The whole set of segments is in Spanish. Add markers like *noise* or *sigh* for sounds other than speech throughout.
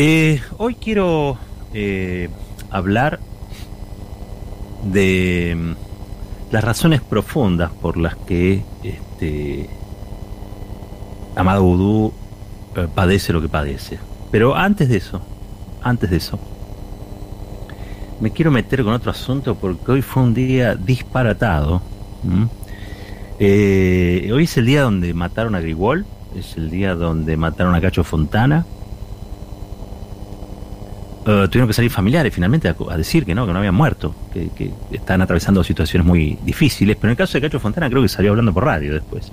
Eh, hoy quiero eh, hablar de mm, las razones profundas por las que este, Amado Vudú eh, padece lo que padece. Pero antes de eso, antes de eso, me quiero meter con otro asunto porque hoy fue un día disparatado. hoy es el día donde mataron a Grigol, es el día donde mataron a Cacho Fontana, eh, tuvieron que salir familiares finalmente a, decir que no, que no habían muerto, que, que, están atravesando situaciones muy difíciles, pero en el caso de Cacho Fontana creo que salió hablando por radio después.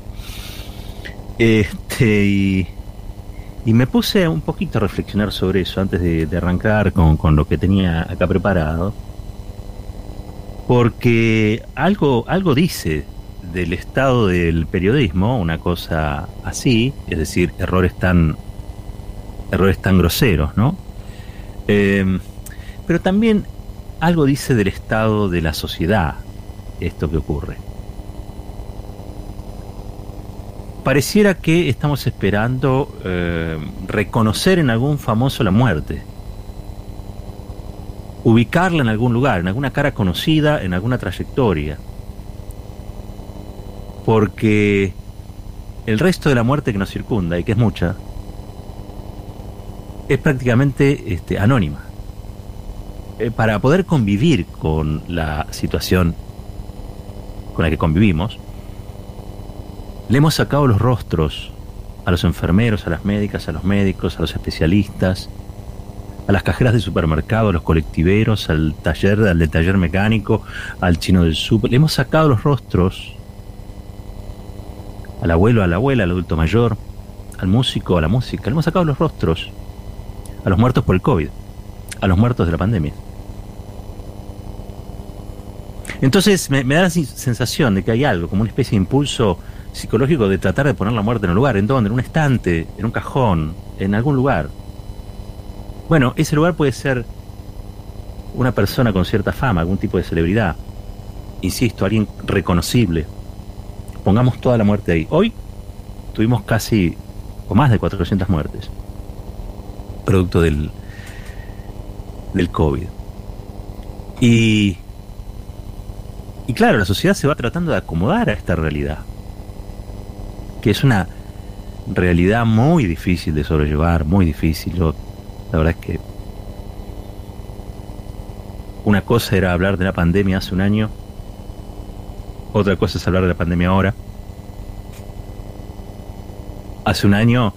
Este, y, me puse un poquito a reflexionar sobre eso antes de, arrancar con, con, lo que tenía acá preparado, porque algo, algo dice del estado del periodismo, una cosa así, es decir, errores tan, errores tan groseros, ¿no? Em, pero también algo dice del estado de la sociedad esto que ocurre. Pareciera que estamos esperando em, reconocer en algún famoso la muerte, ubicarla en algún lugar, en alguna cara conocida, en alguna trayectoria, porque el resto de la muerte que nos circunda, y que es mucha, es prácticamente este, anónima. Eh, para poder convivir con la situación con la que convivimos, le hemos sacado los rostros a los enfermeros, a las médicas, a los médicos, a los especialistas, a las cajeras de supermercado, a los colectiveros, al taller, al del taller mecánico, al chino del súper. Le hemos sacado los rostros al abuelo, a la abuela, al adulto mayor, al músico, a la música. Le hemos sacado los rostros a los muertos por el COVID, a los muertos de la pandemia. Entonces me, da la sensación de que hay algo, como una especie de impulso psicológico de tratar de poner la muerte en un lugar, en donde, en un estante, en un cajón, en algún lugar. Bueno, ese lugar puede ser una persona con cierta fama, algún tipo de celebridad. Insisto, alguien reconocible. Pongamos toda la muerte ahí. Hoy tuvimos casi o más de 400 muertes producto del, del COVID. Y, y claro, la sociedad se va tratando de acomodar a esta realidad, que es una realidad muy difícil de sobrellevar, muy difícil. La verdad es que una cosa era hablar de la pandemia hace un año, otra cosa es hablar de la pandemia ahora. Hace un año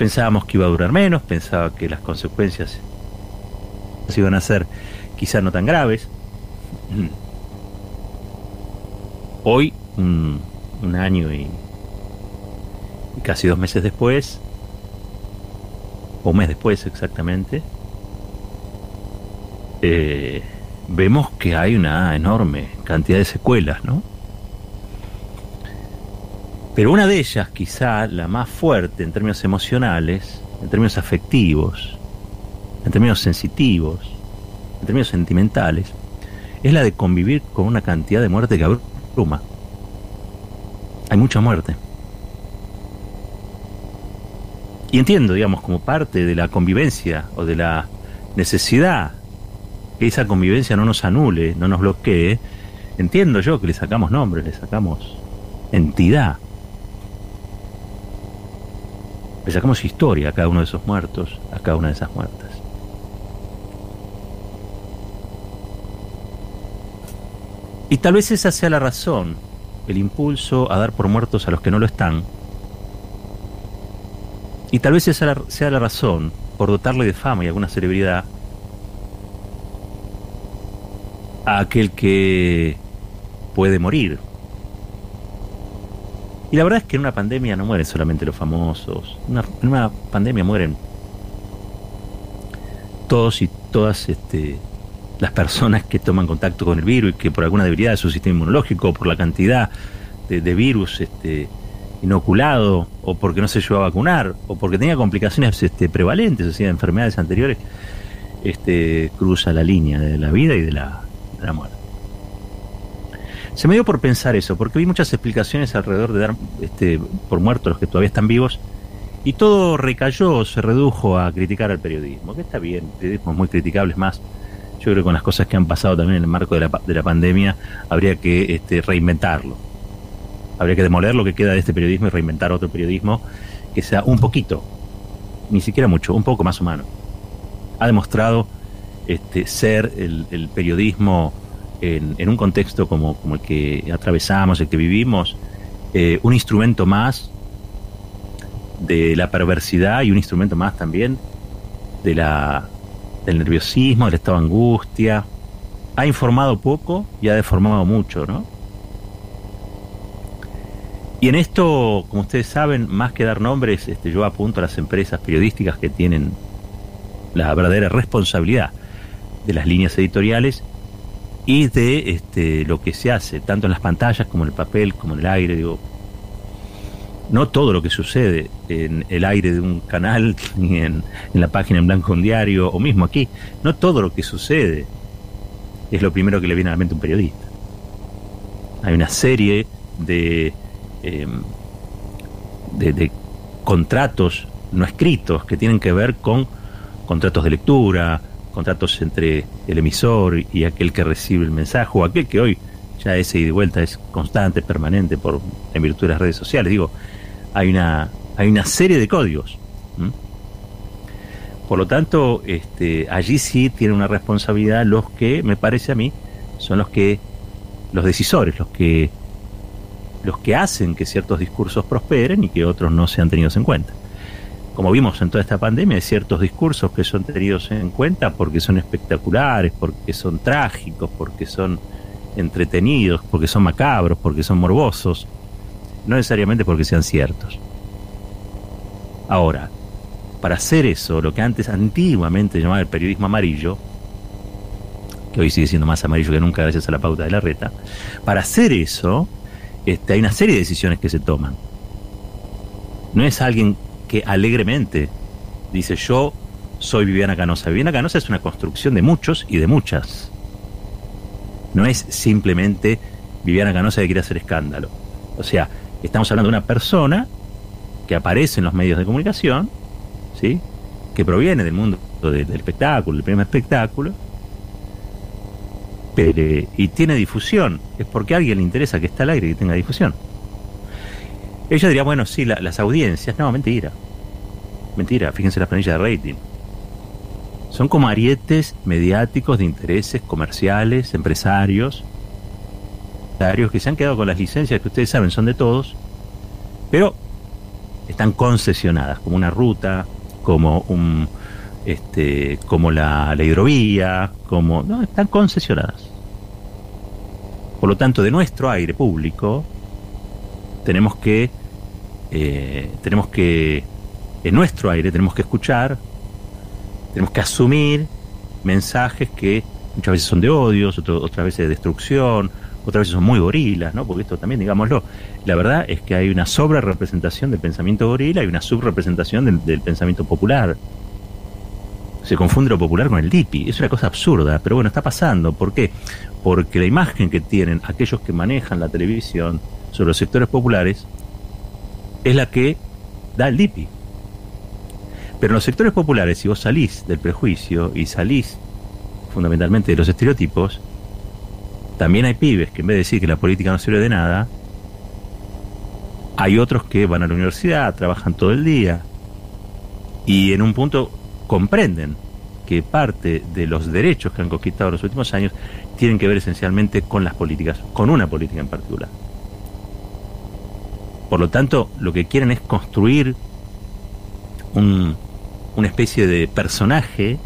pensábamos que iba a durar menos, pensaba que las consecuencias iban a ser quizás no tan graves. *clears throat* Hoy, un, año y, casi dos meses después, o un mes después exactamente, eh, vemos que hay una enorme cantidad de secuelas, ¿no? Pero una de ellas, quizá la más fuerte en términos emocionales, en términos afectivos, en términos sensitivos, en términos sentimentales, es la de convivir con una cantidad de muerte que abruma. Hay mucha muerte. Y entiendo, digamos, como parte de la convivencia o de la necesidad que esa convivencia no nos anule, no nos bloquee, entiendo yo que le sacamos nombre, le sacamos entidad. Le sacamos historia a cada uno de esos muertos, a cada una de esas muertas. Y tal vez esa sea la razón, el impulso a dar por muertos a los que no lo están. Y tal vez esa sea la razón por dotarle de fama y alguna celebridad a aquel que puede morir y la verdad es que en una pandemia no mueren solamente los famosos. en una pandemia mueren todos y todas este, las personas que toman contacto con el virus y que por alguna debilidad de su sistema inmunológico, por la cantidad de, virus este, inoculado, o porque no se llegó a vacunar, o porque tenía complicaciones este, prevalentes, o sea, enfermedades anteriores, este, cruza la línea de la vida y de la, de la muerte. Se me dio por pensar eso, porque vi muchas explicaciones alrededor de dar este, por muertos los que todavía están vivos Y todo recayó, se redujo a criticar al periodismo, que está bien, periodismo muy criticable, es más, yo creo que con las cosas que han pasado también en el marco de la, de la pandemia, habría que este, reinventarlo. Habría que demoler lo que queda de este periodismo y reinventar otro periodismo que sea un poquito, ni siquiera mucho, un poco más humano. Ha demostrado este, ser el, periodismo en, un contexto como, el que atravesamos, el que vivimos, eh, un instrumento más de la perversidad y un instrumento más también de la, del nerviosismo, del estado de angustia. Ha informado poco y ha deformado mucho, ¿no? Y en esto, como ustedes saben, más que dar nombres, este, yo apunto a las empresas periodísticas que tienen la verdadera responsabilidad de las líneas editoriales y de este, lo que se hace, tanto en las pantallas como en el papel, como en el aire. Digo, no todo lo que sucede en el aire de un canal, *laughs* ni en, la página en blanco un diario, o mismo aquí, no todo lo que sucede es lo primero que le viene a la mente a un periodista. Hay una serie de, em, de, de contratos no escritos que tienen que ver con contratos de lectura, contratos entre el emisor y aquel que recibe el mensaje, o aquel que hoy ya ese ida y vuelta es constante, permanente, por en virtud de las redes sociales. Digo, hay una, hay una serie de códigos. Por lo tanto, este, allí sí tienen una responsabilidad los que, me parece a mí, son los que, los decisores, los que, los que hacen que ciertos discursos prosperen y que otros no sean tenidos en cuenta. Como vimos en toda esta pandemia, hay ciertos discursos que son tenidos en cuenta porque son espectaculares, porque son trágicos, porque son entretenidos, porque son macabros, porque son morbosos, no necesariamente porque sean ciertos. Ahora, para hacer eso, lo que antes antiguamente llamaba el periodismo amarillo, que hoy sigue siendo más amarillo que nunca gracias a la pauta de la reta, para hacer eso este, hay una serie de decisiones que se toman. No es alguien que alegremente dice yo soy Viviana Canosa. Viviana Canosa es una construcción de muchos y de muchas. No es simplemente Viviana Canosa que quiere hacer escándalo. O sea, Estamos hablando de una persona que aparece en los medios de comunicación, ¿sí? que proviene del mundo del, espectáculo, del primer espectáculo, pero, y tiene difusión. Es porque a alguien le interesa que esté al aire y que tenga difusión. Ella diría, bueno, sí, las audiencias. No, mentira. Mentira, fíjense las planillas de rating. Son como arietes mediáticos de intereses comerciales, empresarios, que se han quedado con las licencias que ustedes saben son de todos, pero están concesionadas como una ruta, como un este, como la, hidrovía, como no, están concesionadas. Por lo tanto, de nuestro aire público tenemos que eh, tenemos que en nuestro aire tenemos que escuchar, tenemos que asumir mensajes que muchas veces son de odios, otras veces de destrucción, otras veces son muy gorilas, ¿no? Porque esto también, digámoslo, la verdad es que hay una sobre representación del pensamiento gorila y una subrepresentación del, pensamiento popular. Se confunde lo popular con el DIPI. Es una cosa absurda, pero bueno, está pasando. ¿Por qué? Porque la imagen que tienen aquellos que manejan la televisión sobre los sectores populares es la que da el DIPI. Pero en los sectores populares, si vos salís del prejuicio y salís fundamentalmente de los estereotipos, también hay pibes que en vez de decir que la política no sirve de nada, hay otros que van a la universidad, trabajan todo el día y en un punto comprenden que parte de los derechos que han conquistado en los últimos años tienen que ver esencialmente con las políticas, con una política en particular. Por lo tanto, lo que quieren es construir un, una especie de personaje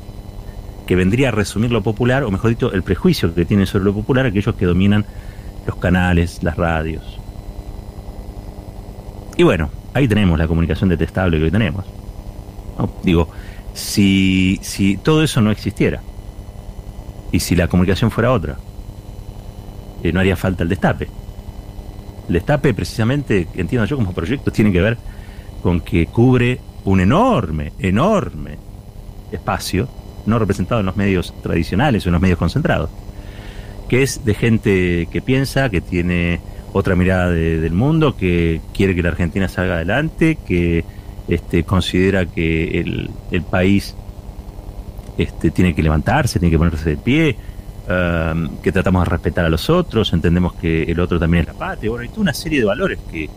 que vendría a resumir lo popular, o mejor dicho, el prejuicio que tienen sobre lo popular aquellos que dominan los canales, las radios. Y bueno, ahí tenemos la comunicación detestable que hoy tenemos. Digo, si, si todo eso no existiera, y si la comunicación fuera otra, eh, no haría falta el destape. El destape, precisamente, entiendo yo como proyecto, tiene que ver con que cubre un enorme, enorme espacio no representado en los medios tradicionales o en los medios concentrados, que es de gente que piensa, que tiene otra mirada del mundo, que quiere que la Argentina salga adelante, que este, considera que el, el país este, tiene que levantarse, tiene que ponerse de pie, um, que tratamos de respetar a los otros, entendemos que el otro también es la patria, bueno, hay toda una serie de valores que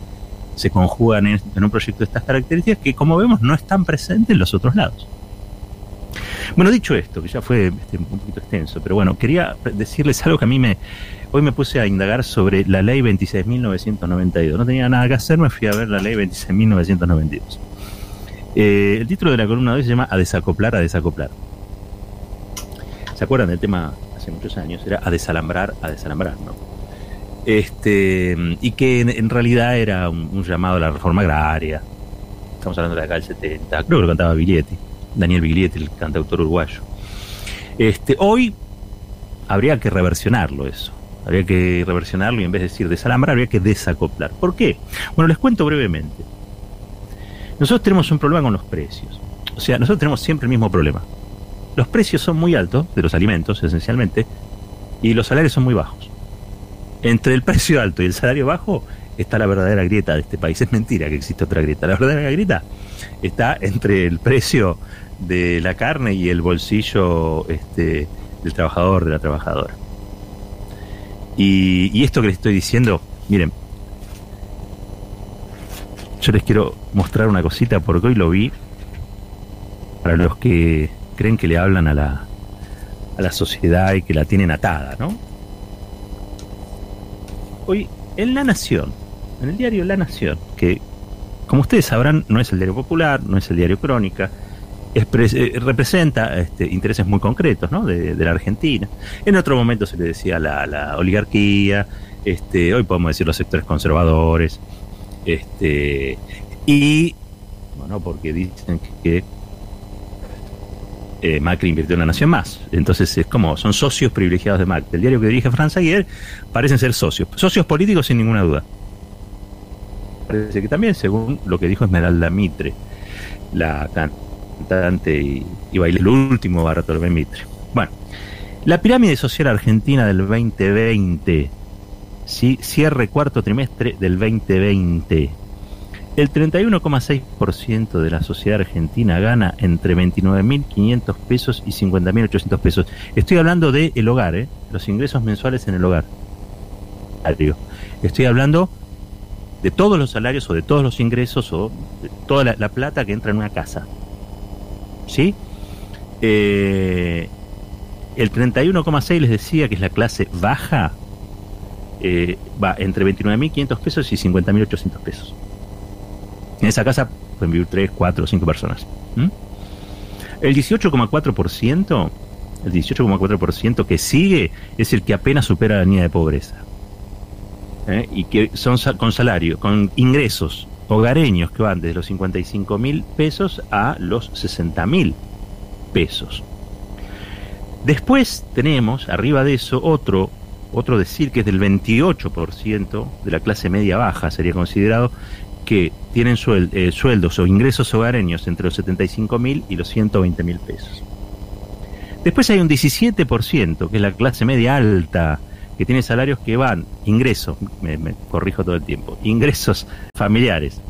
se conjugan en, en un proyecto de estas características que, como vemos, no están presentes en los otros lados. Bueno, dicho esto, que ya fue este, un poquito extenso, pero bueno, quería decirles algo que a mí me... Hoy me puse a indagar sobre la ley 26.992. No tenía nada que hacer, me fui a ver la ley 26.992. Eh, el título de la columna de hoy se llama A desacoplar, a desacoplar. ¿Se acuerdan del tema muchos años? Era a desalambrar, a desalambrar, ¿no? Este, y que en, realidad era un, llamado a la reforma agraria. Estamos hablando de la calle 70, creo que lo cantaba Biglietti, Daniel Biglietti, el cantautor uruguayo. Este, hoy habría que reversionarlo eso. Habría que reversionarlo y en vez de decir desalambrar, habría que desacoplar. ¿Por qué? Bueno, les cuento brevemente. Nosotros tenemos un problema con los precios. O sea, nosotros tenemos siempre el mismo problema. Los precios son muy altos, de los alimentos esencialmente, y los salarios son muy bajos. Entre el precio alto y el salario bajo está la verdadera grieta de este país. *laughs* Es mentira que existe otra grieta. La verdadera grieta está entre el precio de la carne y el bolsillo este, del trabajador, de la trabajadora. Y, y esto que les estoy diciendo, miren, yo les quiero mostrar una cosita porque hoy lo vi para los que creen que le hablan a la, a la sociedad y que la tienen atada, ¿no? Hoy, en La Nación, en el diario La Nación, que como ustedes sabrán no es el diario popular, no es el diario Crónica, eh, representa este, intereses muy concretos ¿no? de, la Argentina. En otro momento se le decía la, la oligarquía, este, hoy podemos decir los sectores conservadores, este, y bueno, porque dicen que eh, Macri invirtió en la Nación Más. Entonces es como, son socios privilegiados de Macri. El diario que dirige Franz Aguirre parecen ser socios. Socios políticos sin ninguna duda. Parece que también, según lo que dijo Esmeralda Mitre, la cantante y, y baile el último Bartolomé Mitre. Bueno, la pirámide social argentina del 2020, ¿sí? cierre cuarto trimestre del 2020 el 31,6% de la sociedad argentina gana entre 29.500 pesos y 50.800 pesos. Estoy hablando del el hogar, ¿eh? los ingresos mensuales en el hogar. Estoy hablando de todos los salarios o de todos los ingresos o de toda la, la plata que entra en una casa. ¿Sí? Eh, el 31,6 les decía que es la clase baja, eh, va entre 29.500 pesos y 50.800 pesos. En esa casa pueden vivir 3, 4, 5 personas. ¿Mm? El 18,4%, el 18,4% que sigue es el que apenas supera la línea de pobreza. ¿Eh? Y que son con salario, con ingresos hogareños que van desde los 55 mil pesos a los 60 mil pesos. Después tenemos, arriba de eso, otro, otro decir que es del 28% de la clase media baja, sería considerado, que tienen suel, eh, sueldos o ingresos hogareños entre los 75 mil y los 120 mil pesos. Después hay un 17%, que es la clase media alta, que tiene salarios que van, ingresos, me, corrijo todo el tiempo, ingresos familiares,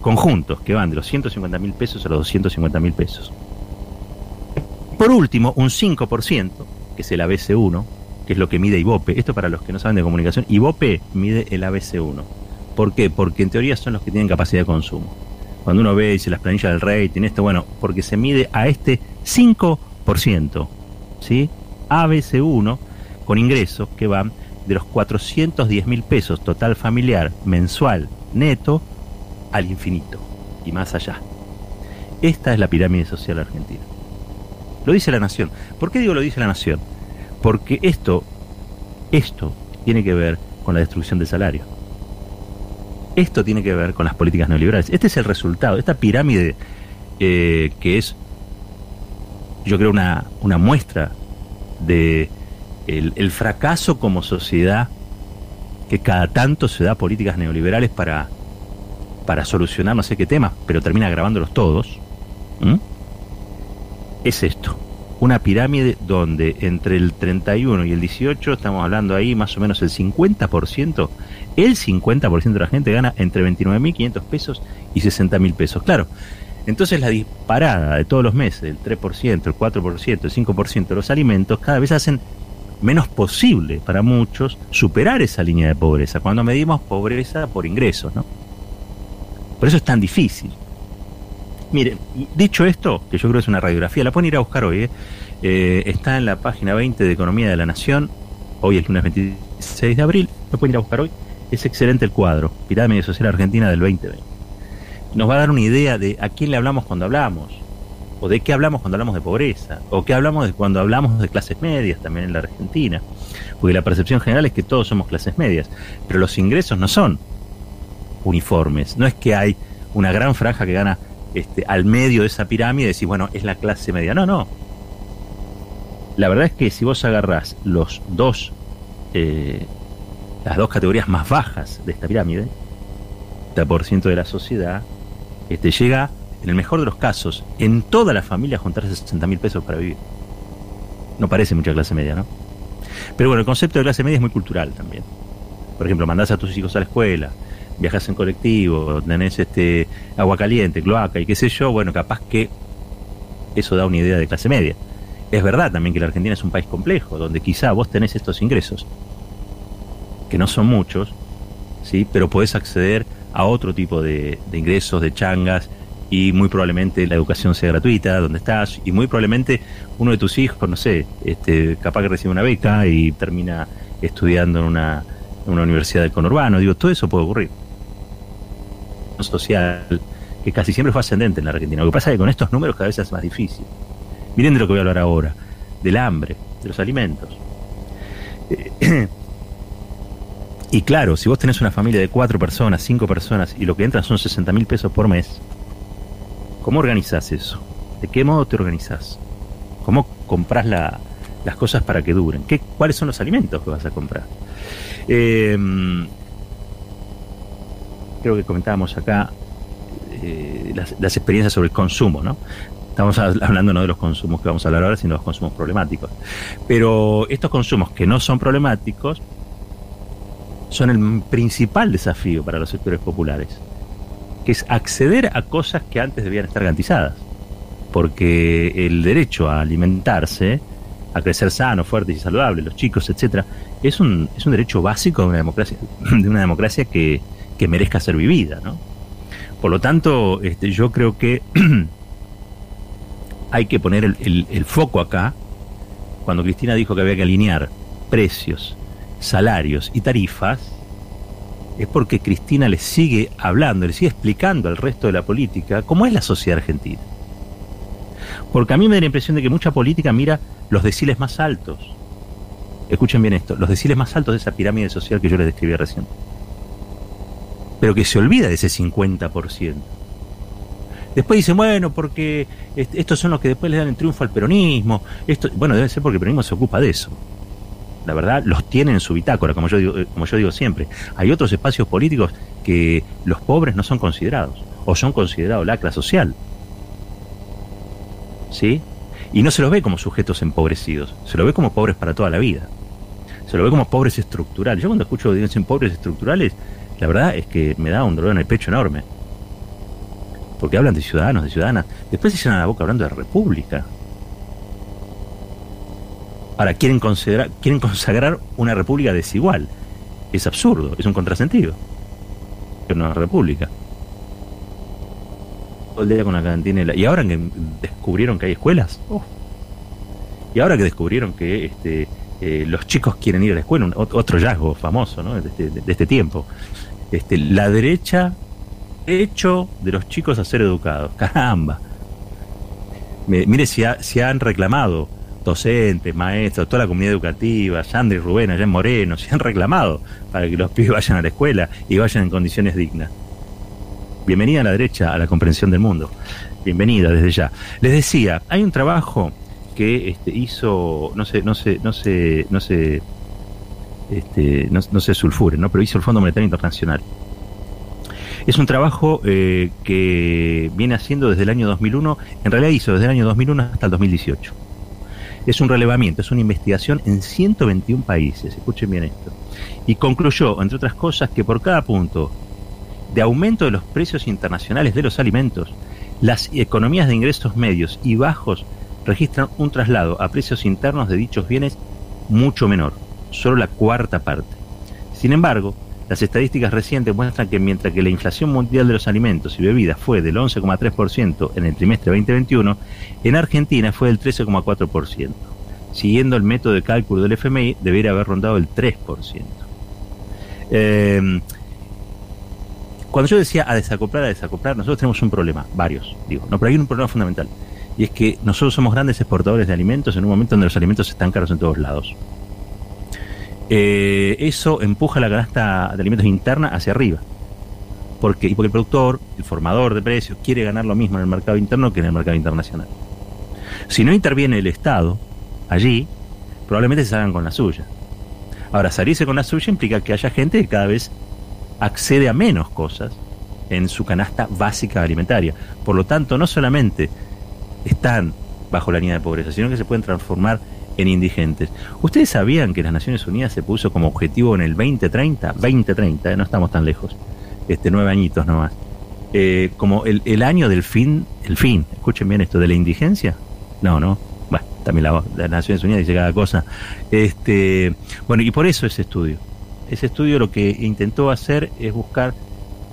conjuntos, que van de los 150 mil pesos a los 250 mil pesos. Por último, un 5%, que es el ABC1, que es lo que mide IVOPE. Esto para los que no saben de comunicación, IVOPE mide el ABC1 ¿Por qué? Porque en teoría son los que tienen capacidad de consumo. Cuando uno ve, dice las planillas del rating, esto, bueno, porque se mide a este 5%, ¿sí? ABC1, con ingresos que van de los 410 mil pesos total familiar mensual neto al infinito y más allá. Esta es la pirámide social argentina. Lo dice la Nación. ¿Por qué digo lo dice la Nación? Porque esto, esto tiene que ver con la destrucción del salario. Esto tiene que ver con las políticas neoliberales. Este es el resultado, esta pirámide eh, que es, yo creo, una, una muestra de el, fracaso como sociedad que cada tanto se da políticas neoliberales para, para solucionar no sé qué temas, pero termina grabándolos todos. Es esto. Una pirámide donde entre el 31 y el 18 estamos hablando ahí más o menos el 50%, el 50% de la gente gana entre 29.500 pesos y 60.000 pesos. Claro, entonces la disparada de todos los meses, el 3%, el 4%, el 5% de los alimentos, cada vez hacen menos posible para muchos superar esa línea de pobreza, cuando medimos pobreza por ingresos, ¿no? Por eso es tan difícil. Mire, dicho esto, que yo creo que es una radiografía, la pueden ir a buscar hoy, ¿eh? Eh, está en la página 20 de Economía de la Nación, hoy es lunes 26 de abril, lo pueden ir a buscar hoy, es excelente el cuadro, Pirámide Social Argentina del 2020. Nos va a dar una idea de a quién le hablamos cuando hablamos, o de qué hablamos cuando hablamos de pobreza, o qué hablamos de cuando hablamos de clases medias también en la Argentina, porque la percepción general es que todos somos clases medias, pero los ingresos no son uniformes, no es que hay una gran franja que gana este, al medio de esa pirámide y decís, bueno, es la clase media. No, no. La verdad es que si vos agarrás los dos, eh, las dos categorías más bajas de esta pirámide, el ciento de la sociedad, este, llega, en el mejor de los casos, en toda la familia a juntarse 60 mil pesos para vivir. No parece mucha clase media, ¿no? Pero bueno, el concepto de clase media es muy cultural también. Por ejemplo, mandás a tus hijos a la escuela, viajas en colectivo, tenés este agua caliente, cloaca y qué sé yo, bueno, capaz que eso da una idea de clase media. Es verdad también que la Argentina es un país complejo, donde quizá vos tenés estos ingresos, que no son muchos, ¿sí? pero podés acceder a otro tipo de, ingresos, de changas, y muy probablemente la educación sea gratuita donde estás, y muy probablemente uno de tus hijos, no sé, este, capaz que recibe una beca y termina estudiando en una, en una universidad del conurbano, digo, todo eso puede ocurrir social, que casi siempre fue ascendente en la Argentina. Lo que pasa es que con estos números cada vez es más difícil. Miren de lo que voy a hablar ahora, del hambre, de los alimentos. *clears throat* y claro, si vos tenés una familia de cuatro personas, cinco personas, y lo que entran son 60 mil pesos por mes, ¿cómo organizás eso? ¿De qué modo te organizás? ¿Cómo compras las cosas para que duren? ¿Qué, ¿Cuáles son los alimentos que vas a comprar? Eh, creo que comentábamos acá eh, las, experiencias sobre el consumo, ¿no? Estamos hablando no de los consumos que vamos a hablar ahora, sino de los consumos problemáticos. Pero estos consumos que no son problemáticos son el principal desafío para los sectores populares, que es acceder a cosas que antes debían estar garantizadas. Porque el derecho a alimentarse, a crecer sano, fuerte y saludable, los chicos, etcétera, es un, es un derecho básico de una democracia, de una democracia que, que merezca ser vivida, ¿no? Por lo tanto, este, yo creo que *clears throat* hay que poner el, foco acá, cuando Cristina dijo que había que alinear precios, salarios y tarifas, es porque Cristina le sigue hablando, le sigue explicando al resto de la política cómo es la sociedad argentina. Porque a mí me da la impresión de que mucha política mira los deciles más altos. Escuchen bien esto, los deciles más altos de esa pirámide social que yo les describí recién pero que se olvida de ese 50%. Después dicen, bueno, porque estos son los que después le dan el triunfo al peronismo. Esto, bueno, debe ser porque el peronismo se ocupa de eso. La verdad, los tiene en su bitácora, como yo digo, eh, como yo digo siempre. Hay otros espacios políticos que los pobres no son considerados, o son considerados la clase social. ¿Sí? Y no se los ve como sujetos empobrecidos, se los ve como pobres para toda la vida. Se los ve como pobres estructurales. Yo cuando escucho que dicen pobres estructurales, la verdad es que me da un dolor en el pecho enorme. Porque hablan de ciudadanos, de ciudadanas. Después se llenan la boca hablando de república. Ahora, quieren, considerar, quieren consagrar una república desigual. Es absurdo, es un contrasentido. Es una república. Todo el día con la cantina. Y ahora que descubrieron que hay escuelas. Oh. Y ahora que descubrieron que este, eh, los chicos quieren ir a la escuela, otro hallazgo famoso este, de este tiempo este, la derecha hecho de los chicos a ser educados. *laughs* Caramba. mire, si, han reclamado docentes, maestros, toda la comunidad educativa, Sandra y Rubén allá en Moreno, si han reclamado para que los pibes vayan a la escuela y vayan en condiciones dignas. Bienvenida a la derecha a la comprensión del mundo. Bienvenida desde ya. Les decía, hay un trabajo que este, hizo, no sé, no sé, no sé, no sé este, no, se sulfuren, ¿no? pero hizo el Fondo Monetario Internacional. Es un trabajo eh, que viene haciendo desde el año 2001, en realidad hizo desde el año 2001 hasta el 2018. Es un relevamiento, es una investigación en 121 países, escuchen bien esto. Y concluyó, entre otras cosas, que por cada punto de aumento de los precios internacionales de los alimentos, las economías de ingresos medios y bajos registran un traslado a precios internos de dichos bienes mucho menor, solo la cuarta parte. Sin embargo, las estadísticas recientes muestran que mientras que la inflación mundial de los alimentos y bebidas fue del 11,3% en el trimestre 2021, en Argentina fue del 13,4%. Siguiendo el método de cálculo del FMI, debería haber rondado el 3%. Em, cuando yo decía a desacoplar, a desacoplar, nosotros tenemos un problema, varios, digo, no, pero hay un problema fundamental, y es que nosotros somos grandes exportadores de alimentos en un momento donde los alimentos están caros en todos lados. Eh, eso empuja la canasta de alimentos interna hacia arriba. Porque, y porque el productor, el formador de precios, quiere ganar lo mismo en el mercado interno que en el mercado internacional. Si no interviene el Estado allí, probablemente se salgan con la suya. Ahora, salirse con la suya implica que haya gente que cada vez accede a menos cosas en su canasta básica alimentaria. Por lo tanto, no solamente están bajo la línea de pobreza, sino que se pueden transformar en indigentes. ¿Ustedes sabían que las Naciones Unidas se puso como objetivo en el 2030? 2030, ¿eh? no estamos tan lejos, este nueve añitos nomás. Eh, como el, el, año del fin, el fin, escuchen bien esto, de la indigencia. No, no, bueno, también la, las Naciones Unidas dice cada cosa. Este, bueno, y por eso ese estudio. Ese estudio lo que intentó hacer es buscar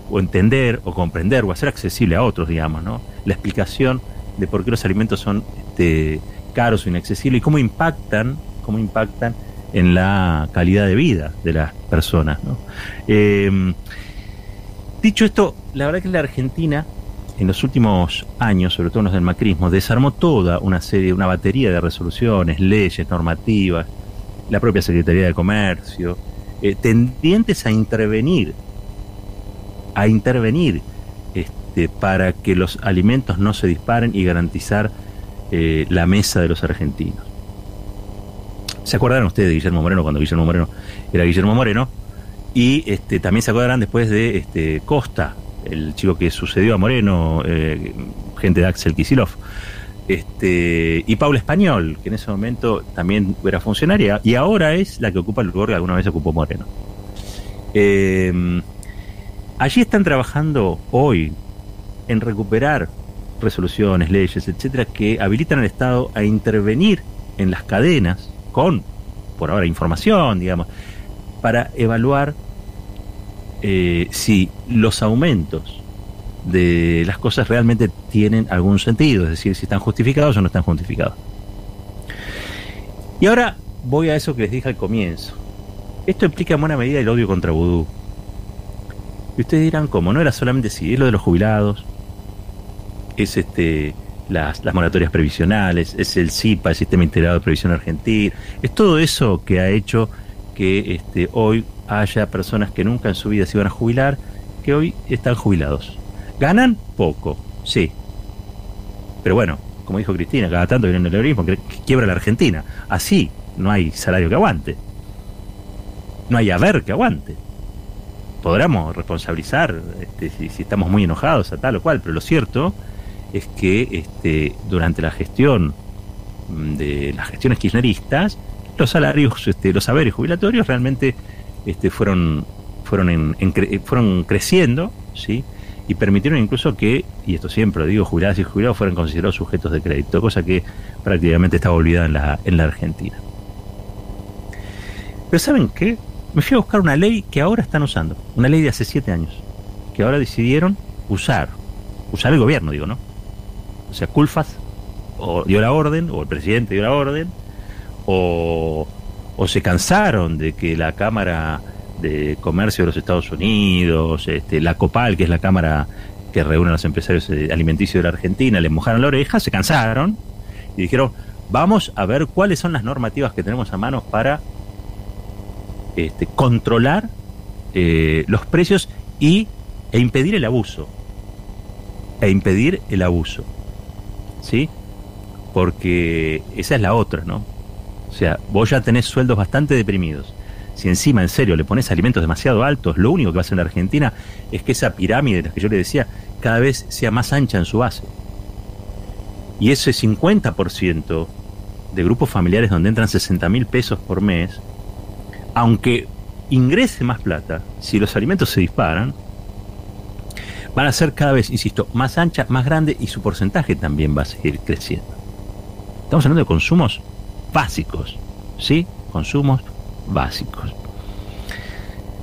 o entender o comprender o hacer accesible a otros, digamos, ¿no? La explicación de por qué los alimentos son este, caros o inaccesibles y cómo impactan, cómo impactan en la calidad de vida de las personas. Eh, dicho esto, la verdad que la Argentina en los últimos años, sobre todo en los del macrismo, desarmó toda una serie, una batería de resoluciones, leyes, normativas, la propia Secretaría de Comercio, eh, tendientes a intervenir, a intervenir este, para que los alimentos no se disparen y garantizar eh, la mesa de los argentinos. ¿Se acordaron ustedes de Guillermo Moreno cuando Guillermo Moreno era Guillermo Moreno? Y este, también se acordarán después de este, Costa, el chico que sucedió a Moreno, eh, gente de Axel Kisilov. Este, y Paula Español, que en ese momento también era funcionaria, y ahora es la que ocupa el lugar que alguna vez ocupó Moreno. Eh, allí están trabajando hoy en recuperar resoluciones, leyes, etcétera, que habilitan al Estado a intervenir en las cadenas con, por ahora, información, digamos, para evaluar eh, si los aumentos de las cosas realmente tienen algún sentido, es decir, si están justificados o no están justificados. Y ahora voy a eso que les dije al comienzo. Esto implica en buena medida el odio contra Vudú. Y ustedes dirán, ¿cómo? No era solamente si es lo de los jubilados, es este las, moratorias previsionales, es el CIPA, el Sistema Integrado de Previsión Argentina, es todo eso que ha hecho que este, hoy haya personas que nunca en su vida se iban a jubilar, que hoy están jubilados. Ganan poco, sí. Pero bueno, como dijo Cristina, cada tanto viene el neoliberalismo que quiebra la Argentina. Así no hay salario que aguante. No hay haber que aguante. Podremos responsabilizar este, si, si estamos muy enojados a tal o cual, pero lo cierto es que este, durante la gestión mm, de las gestiones kirchneristas, los salarios, este, los saberes jubilatorios realmente este, fueron, fueron, fueron creciendo, ¿sí? y permitieron incluso que, y esto siempre lo digo, jubiladas y jubilados fueran considerados sujetos de crédito, cosa que prácticamente estaba olvidada en la, en la Argentina. Pero ¿saben qué? Me fui a buscar una ley que ahora están usando, una ley de hace siete años, que ahora decidieron usar, usar el gobierno, digo, ¿no? O sea, Culfas o dio la orden, o el presidente dio la orden, o, se cansaron de que la Cámara de Comercio de los Estados Unidos, este, la COPAL, que es la Cámara que reúne a los empresarios eh, alimenticios de la Argentina, le mojaron la oreja, se cansaron y dijeron, vamos a ver cuáles son las normativas que tenemos a mano para este, controlar eh, los precios y, e impedir el abuso. E impedir el abuso. ¿Sí? Porque esa es la otra, ¿no? O sea, vos ya tenés sueldos bastante deprimidos. Si encima, en serio, le pones alimentos demasiado altos, lo único que va a hacer en la Argentina es que esa pirámide de la que yo le decía cada vez sea más ancha en su base. Y ese 50% de grupos familiares donde entran 60 mil pesos por mes, aunque ingrese más plata, si los alimentos se disparan, van a ser cada vez, insisto, más anchas, más grandes y su porcentaje también va a seguir creciendo. Estamos hablando de consumos básicos, ¿sí? Consumos básicos.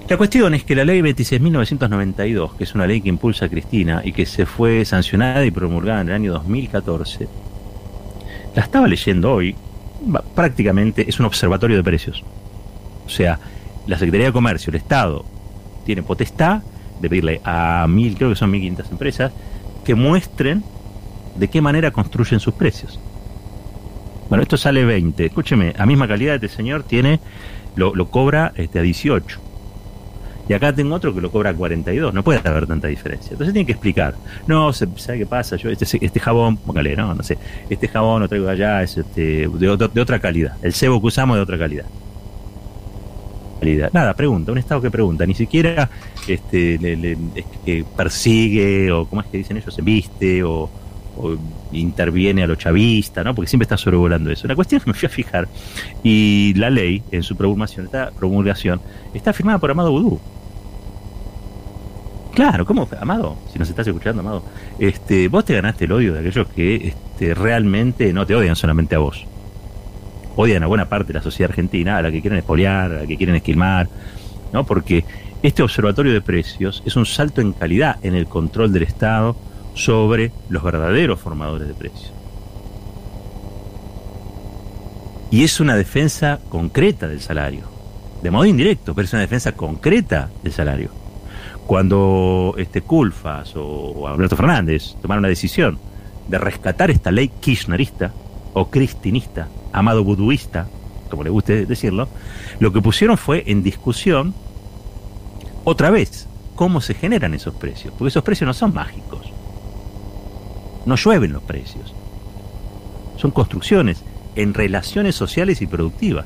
La cuestión es que la ley 26.992, que es una ley que impulsa a Cristina y que se fue sancionada y promulgada en el año 2014, la estaba leyendo hoy, prácticamente es un observatorio de precios. O sea, la Secretaría de Comercio, el Estado, tiene potestad de pedirle a mil, creo que son 1.500 empresas, que muestren de qué manera construyen sus precios. Bueno, esto sale 20. Escúcheme, a misma calidad este señor tiene, lo, lo cobra este, a 18. Y acá tengo otro que lo cobra a 42. No puede haber tanta diferencia. Entonces tiene que explicar. No, ¿sabe qué pasa? Yo este, este jabón, póngale, no, no sé. Este jabón lo traigo allá, es este, de, de otra calidad. El cebo que usamos de otra calidad. Nada, pregunta, un Estado que pregunta, ni siquiera este, que persigue o, ¿cómo es que dicen ellos? Se viste o, interviene a lo chavista, ¿no? Porque siempre está sobrevolando eso. La cuestión es que me fui a fijar y la ley, en su promulgación, está, promulgación, está firmada por Amado Vudú. Claro, ¿cómo? Amado, si nos estás escuchando, Amado, este, vos te ganaste el odio de aquellos que este, realmente no te odian solamente a vos odian a buena parte de la sociedad argentina, a la que quieren expoliar, a la que quieren esquilmar, ¿no? Porque este observatorio de precios es un salto en calidad en el control del Estado sobre los verdaderos formadores de precios. Y es una defensa concreta del salario, de modo indirecto, pero es una defensa concreta del salario. Cuando este Culfas o Alberto Fernández tomaron la decisión de rescatar esta ley kirchnerista o cristinista amado buduista, como le guste decirlo, lo que pusieron fue en discusión otra vez cómo se generan esos precios, porque esos precios no son mágicos. No llueven los precios. Son construcciones en relaciones sociales y productivas.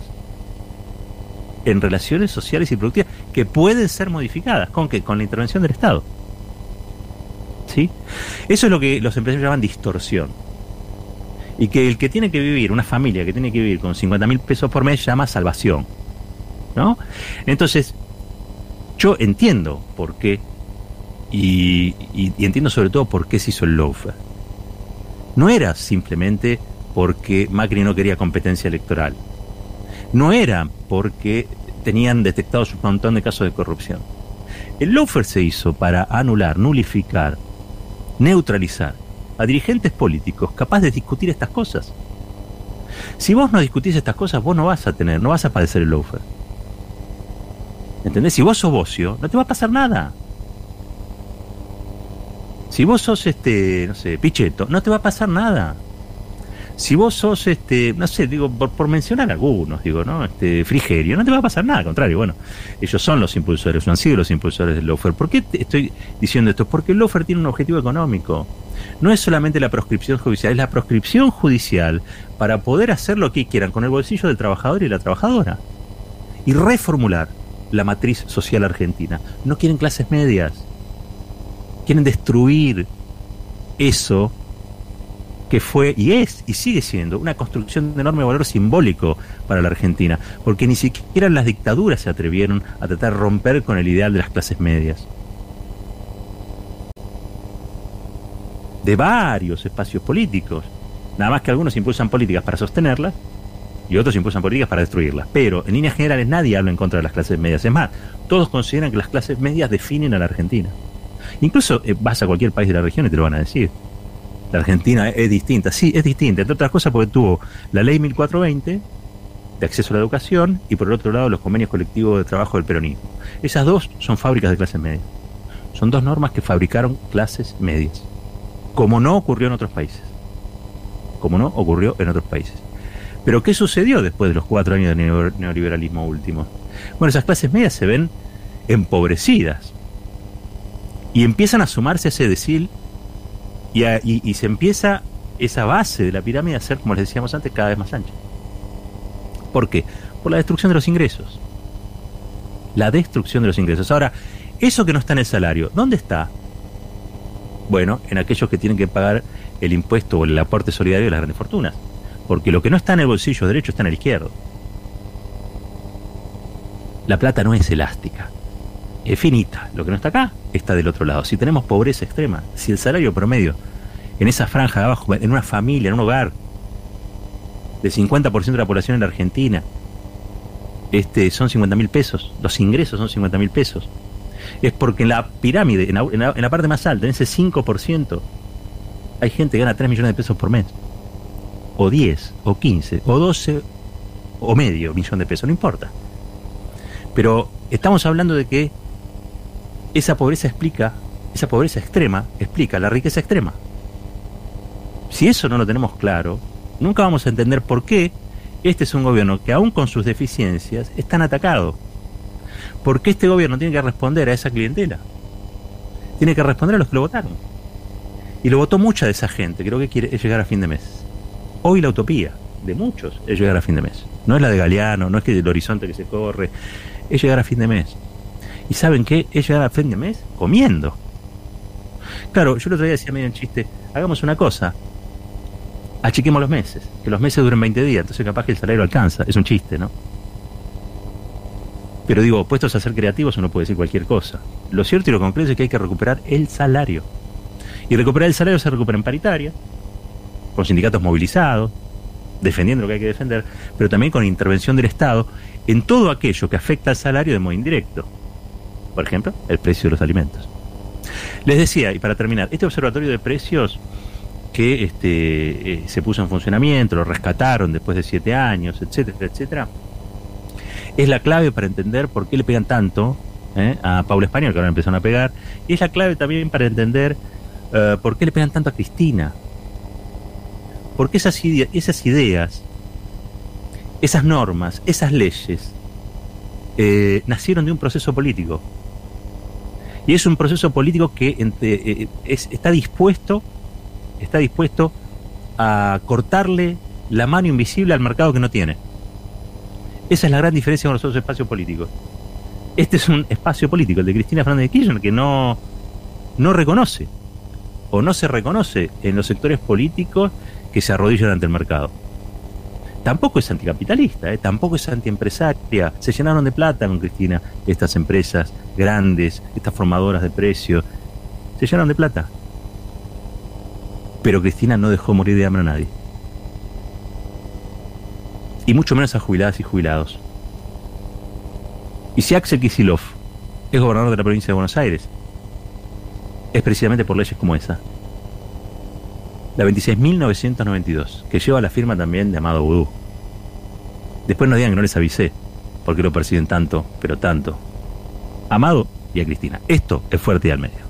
En relaciones sociales y productivas que pueden ser modificadas. ¿Con qué? Con la intervención del Estado. ¿Sí? Eso es lo que los empresarios llaman distorsión y que el que tiene que vivir, una familia que tiene que vivir con 50 mil pesos por mes, llama salvación. ¿No? Entonces, yo entiendo por qué, y, entiendo sobre todo por qué se hizo el lawfare. No era simplemente porque Macri no quería competencia electoral. No era porque tenían detectados un montón de casos de corrupción. El lawfare se hizo para anular, nulificar, neutralizar a dirigentes políticos capaces de discutir estas cosas. Si vos no discutís estas cosas, vos no vas a tener, no vas a padecer el loafer. ¿Entendés? Si vos sos bocio, no te va a pasar nada. Si vos sos este, no sé, picheto, no te va a pasar nada si vos sos, este, no sé, digo, por, mencionar algunos, digo, ¿no? Este, Frigerio, no te va a pasar nada, al contrario, bueno, ellos son los impulsores, han sido los impulsores del lofer. ¿Por qué estoy diciendo esto? Porque el lofer tiene un objetivo económico. No es solamente la proscripción judicial, es la proscripción judicial para poder hacer lo que quieran con el bolsillo del trabajador y la trabajadora. Y reformular la matriz social argentina. No quieren clases medias. Quieren destruir eso que fue y es y sigue siendo una construcción de enorme valor simbólico para la Argentina, porque ni siquiera las dictaduras se atrevieron a tratar de romper con el ideal de las clases medias. De varios espacios políticos, nada más que algunos impulsan políticas para sostenerlas y otros impulsan políticas para destruirlas. Pero en líneas generales nadie habla en contra de las clases medias. Es más, todos consideran que las clases medias definen a la Argentina. Incluso eh, vas a cualquier país de la región y te lo van a decir. La Argentina es distinta, sí, es distinta, entre otras cosas porque tuvo la ley 1420 de acceso a la educación y por el otro lado los convenios colectivos de trabajo del peronismo. Esas dos son fábricas de clases medias. Son dos normas que fabricaron clases medias, como no ocurrió en otros países. Como no ocurrió en otros países. Pero ¿qué sucedió después de los cuatro años de neoliberalismo último? Bueno, esas clases medias se ven empobrecidas y empiezan a sumarse a ese decil y, se empieza esa base de la pirámide a ser, como les decíamos antes, cada vez más ancha. ¿Por qué? Por la destrucción de los ingresos. La destrucción de los ingresos. Ahora, eso que no está en el salario, ¿dónde está? Bueno, en aquellos que tienen que pagar el impuesto o el aporte solidario de las grandes fortunas. Porque lo que no está en el bolsillo derecho está en el izquierdo. La plata no es elástica, es finita. Lo que no está acá está del otro lado. Si tenemos pobreza extrema, si el salario promedio en esa franja de abajo, en una familia, en un hogar, del 50% de la población en la Argentina, este, son 50 mil pesos, los ingresos son 50 mil pesos, es porque en la pirámide, en la, parte más alta, en ese 5%, hay gente que gana 3 millones de pesos por mes, o 10, o 15, o 12, o medio millón de pesos, no importa. Pero estamos hablando de que esa pobreza explica, esa pobreza extrema explica la riqueza extrema. Si eso no lo tenemos claro, nunca vamos a entender por qué este es un gobierno que aún con sus deficiencias es tan atacado. ¿Por qué este gobierno tiene que responder a esa clientela? Tiene que responder a los que lo votaron. Y lo votó mucha de esa gente, creo que quiere llegar a fin de mes. Hoy la utopía de muchos es llegar a fin de mes. No es la de Galeano, no es que el horizonte que se corre, es llegar a fin de mes. ¿Y saben? Es llegar a fin de mes comiendo. Claro, yo el otro día decía medio en chiste, hagamos una cosa, achiquemos los meses, que los meses duren 20 días, entonces capaz que el salario alcanza, es un chiste, ¿no? Pero digo, puestos a ser creativos uno puede decir cualquier cosa. Lo cierto y lo concreto es que hay que recuperar el salario. Y recuperar el salario se recupera en paritaria, con sindicatos movilizados, defendiendo lo que hay que defender, pero también con intervención del Estado en todo aquello que afecta al salario de modo indirecto. Por ejemplo, el precio de los alimentos. Les decía, y para terminar, este observatorio de precios que este, eh, se puso en funcionamiento, lo rescataron después de siete años, etcétera, etcétera, es la clave para entender por qué le pegan tanto eh, a Paula Español, que ahora empezaron a pegar, y es la clave también para entender eh, por qué le pegan tanto a Cristina. Porque esas, esas ideas, esas normas, esas leyes, nacieron de un proceso político. Y es un proceso político que está dispuesto está dispuesto a cortarle la mano invisible al mercado que no tiene. Esa es la gran diferencia con los otros espacios políticos. Este es un espacio político, el de Cristina Fernández de Kirchner, que no, no reconoce o no se reconoce en los sectores políticos que se arrodillan ante el mercado. Tampoco es anticapitalista, ¿eh? tampoco es antiempresaria. Se llenaron de plata con Cristina estas empresas grandes, estas formadoras de precios. Se llenaron de plata. Pero Cristina no dejó morir de hambre a nadie. Y mucho menos a jubiladas y jubilados. Y si Axel Kisilov es gobernador de la provincia de Buenos Aires, es precisamente por leyes como esa. La 26.992, que lleva la firma también de Amado Vudú. Después no digan que no les avisé, porque lo persiguen tanto, pero tanto. Amado y a Cristina. Esto es fuerte y al medio.